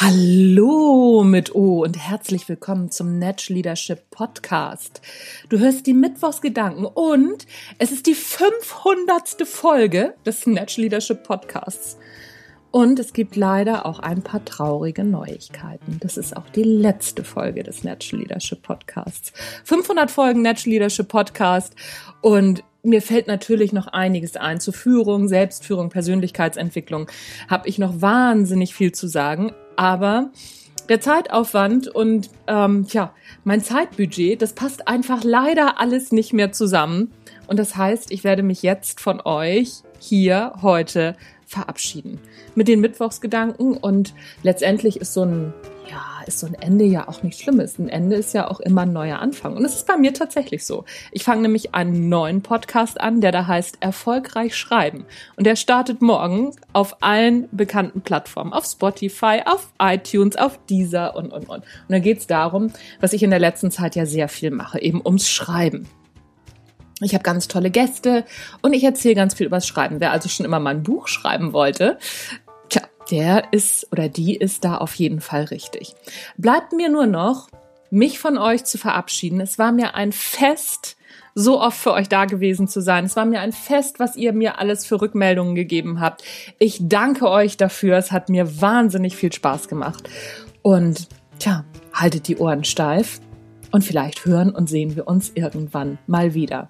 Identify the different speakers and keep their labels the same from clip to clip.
Speaker 1: Hallo mit O und herzlich willkommen zum Natch Leadership Podcast. Du hörst die Mittwochsgedanken und es ist die 500. Folge des Natch Leadership Podcasts. Und es gibt leider auch ein paar traurige Neuigkeiten. Das ist auch die letzte Folge des Natural Leadership Podcasts. 500 Folgen Natural Leadership Podcast und mir fällt natürlich noch einiges ein zu Führung, Selbstführung, Persönlichkeitsentwicklung. Habe ich noch wahnsinnig viel zu sagen, aber der Zeitaufwand und ähm, ja, mein Zeitbudget, das passt einfach leider alles nicht mehr zusammen. Und das heißt, ich werde mich jetzt von euch hier heute verabschieden. Mit den Mittwochsgedanken und letztendlich ist so ein, ja, ist so ein Ende ja auch nichts Schlimmes. Ein Ende ist ja auch immer ein neuer Anfang. Und es ist bei mir tatsächlich so. Ich fange nämlich einen neuen Podcast an, der da heißt Erfolgreich schreiben. Und der startet morgen auf allen bekannten Plattformen. Auf Spotify, auf iTunes, auf Deezer und, und, und. Und da geht es darum, was ich in der letzten Zeit ja sehr viel mache, eben ums Schreiben. Ich habe ganz tolle Gäste und ich erzähle ganz viel übers Schreiben. Wer also schon immer mal ein Buch schreiben wollte, tja, der ist oder die ist da auf jeden Fall richtig. Bleibt mir nur noch, mich von euch zu verabschieden. Es war mir ein Fest, so oft für euch da gewesen zu sein. Es war mir ein Fest, was ihr mir alles für Rückmeldungen gegeben habt. Ich danke euch dafür. Es hat mir wahnsinnig viel Spaß gemacht. Und tja, haltet die Ohren steif und vielleicht hören und sehen wir uns irgendwann mal wieder.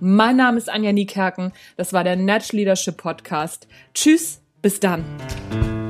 Speaker 1: Mein Name ist Anja Niekerken. Das war der Natch Leadership Podcast. Tschüss, bis dann. Thank